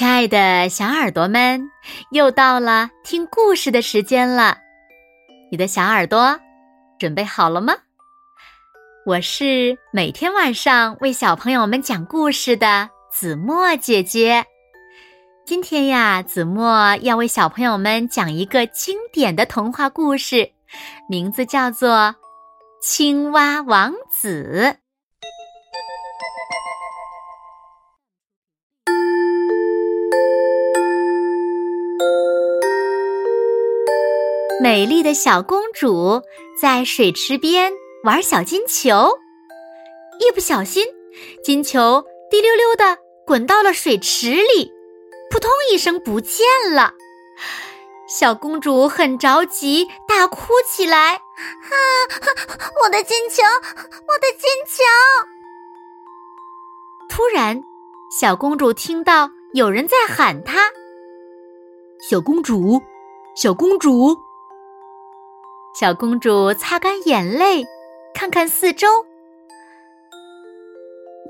亲爱的小耳朵们，又到了听故事的时间了。你的小耳朵准备好了吗？我是每天晚上为小朋友们讲故事的子墨姐姐。今天呀，子墨要为小朋友们讲一个经典的童话故事，名字叫做《青蛙王子》。美丽的小公主在水池边玩小金球，一不小心，金球滴溜溜的滚到了水池里，扑通一声不见了。小公主很着急，大哭起来：“啊，我的金球，我的金球！”突然，小公主听到有人在喊她：“小公主，小公主！”小公主擦干眼泪，看看四周。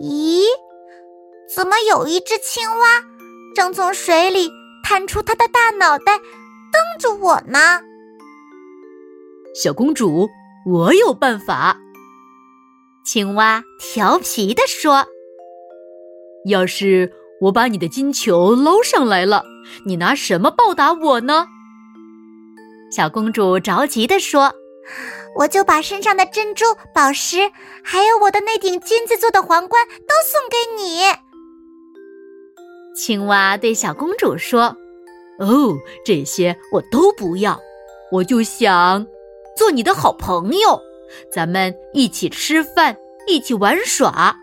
咦，怎么有一只青蛙正从水里探出它的大脑袋，瞪着我呢？小公主，我有办法。青蛙调皮地说：“要是我把你的金球捞上来了，你拿什么报答我呢？”小公主着急地说：“我就把身上的珍珠、宝石，还有我的那顶金子做的皇冠都送给你。”青蛙对小公主说：“哦，这些我都不要，我就想做你的好朋友，咱们一起吃饭，一起玩耍。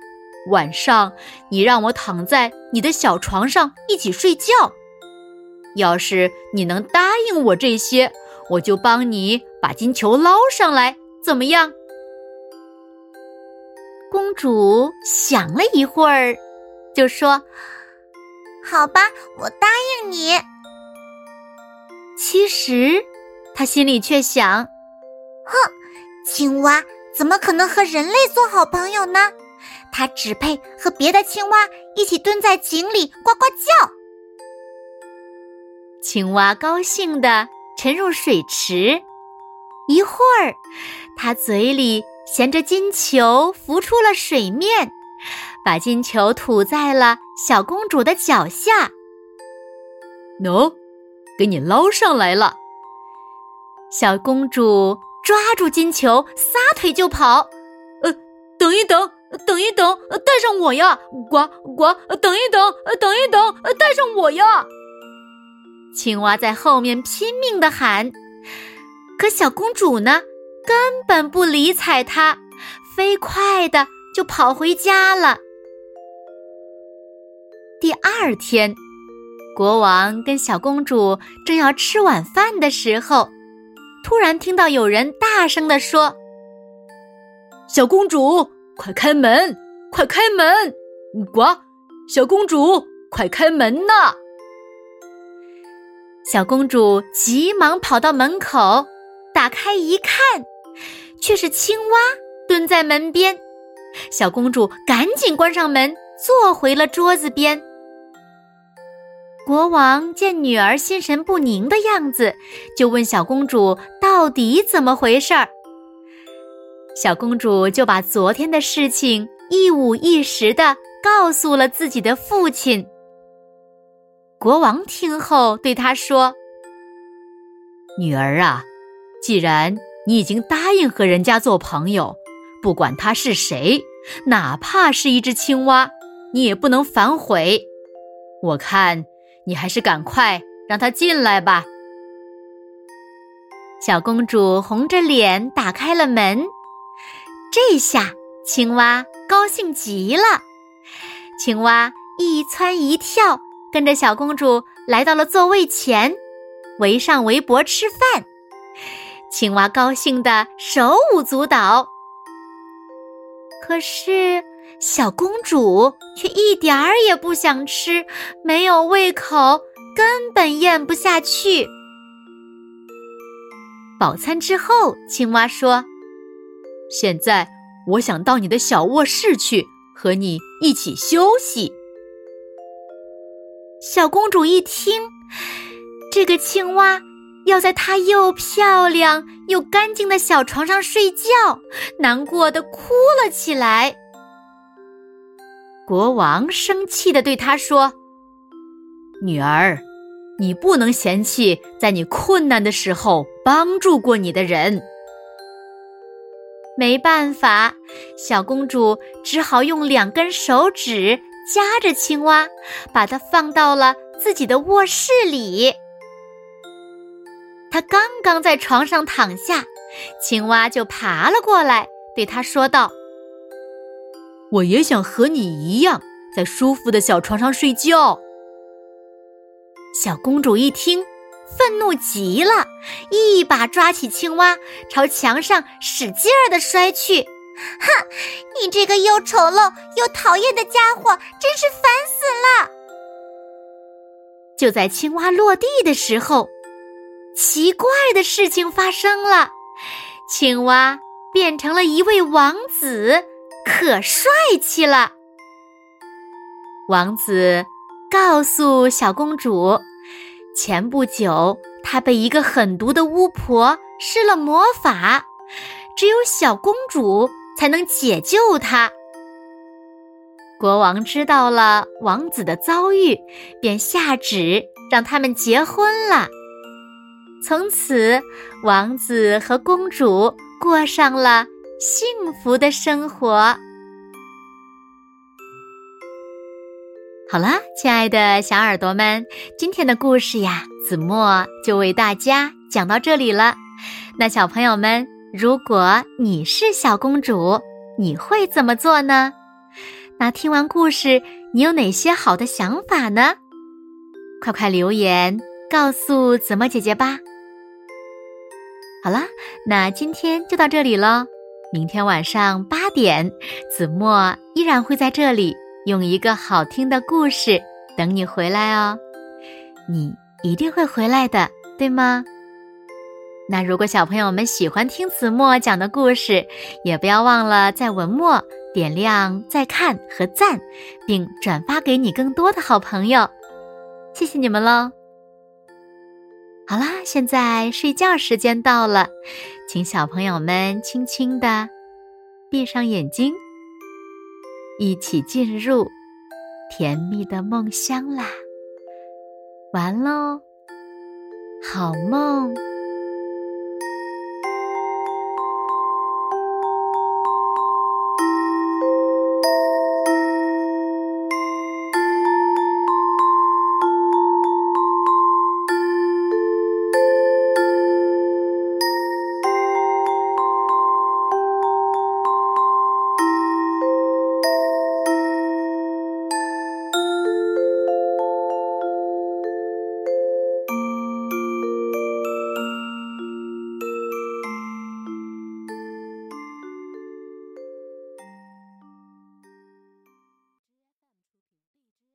晚上你让我躺在你的小床上一起睡觉。要是你能答应我这些。”我就帮你把金球捞上来，怎么样？公主想了一会儿，就说：“好吧，我答应你。”其实，她心里却想：“哼，青蛙怎么可能和人类做好朋友呢？它只配和别的青蛙一起蹲在井里呱呱叫。”青蛙高兴的。沉入水池，一会儿，他嘴里衔着金球浮出了水面，把金球吐在了小公主的脚下。喏，给你捞上来了。小公主抓住金球，撒腿就跑。呃，等一等，等一等，带上我呀！呱呱，等一等，等一等，带上我呀！青蛙在后面拼命的喊，可小公主呢，根本不理睬它，飞快的就跑回家了。第二天，国王跟小公主正要吃晚饭的时候，突然听到有人大声的说：“小公主，快开门，快开门！呱，小公主，快开门呐！”小公主急忙跑到门口，打开一看，却是青蛙蹲在门边。小公主赶紧关上门，坐回了桌子边。国王见女儿心神不宁的样子，就问小公主到底怎么回事儿。小公主就把昨天的事情一五一十的告诉了自己的父亲。国王听后对他说：“女儿啊，既然你已经答应和人家做朋友，不管他是谁，哪怕是一只青蛙，你也不能反悔。我看你还是赶快让他进来吧。”小公主红着脸打开了门，这下青蛙高兴极了。青蛙一窜一跳。跟着小公主来到了座位前，围上围脖吃饭。青蛙高兴的手舞足蹈，可是小公主却一点儿也不想吃，没有胃口，根本咽不下去。饱餐之后，青蛙说：“现在我想到你的小卧室去，和你一起休息。”小公主一听，这个青蛙要在她又漂亮又干净的小床上睡觉，难过的哭了起来。国王生气的对她说：“女儿，你不能嫌弃在你困难的时候帮助过你的人。”没办法，小公主只好用两根手指夹着青蛙，把它放到了自己的卧室里。他刚刚在床上躺下，青蛙就爬了过来，对他说道：“我也想和你一样，在舒服的小床上睡觉。”小公主一听。愤怒极了，一把抓起青蛙，朝墙上使劲儿的摔去。哼，你这个又丑陋又讨厌的家伙，真是烦死了！就在青蛙落地的时候，奇怪的事情发生了，青蛙变成了一位王子，可帅气了。王子告诉小公主。前不久，他被一个狠毒的巫婆施了魔法，只有小公主才能解救他。国王知道了王子的遭遇，便下旨让他们结婚了。从此，王子和公主过上了幸福的生活。好了，亲爱的小耳朵们，今天的故事呀，子墨就为大家讲到这里了。那小朋友们，如果你是小公主，你会怎么做呢？那听完故事，你有哪些好的想法呢？快快留言告诉子墨姐姐吧。好了，那今天就到这里喽。明天晚上八点，子墨依然会在这里。用一个好听的故事等你回来哦，你一定会回来的，对吗？那如果小朋友们喜欢听子墨讲的故事，也不要忘了在文末点亮再看和赞，并转发给你更多的好朋友，谢谢你们喽！好啦，现在睡觉时间到了，请小朋友们轻轻的闭上眼睛。一起进入甜蜜的梦乡啦！完喽，好梦。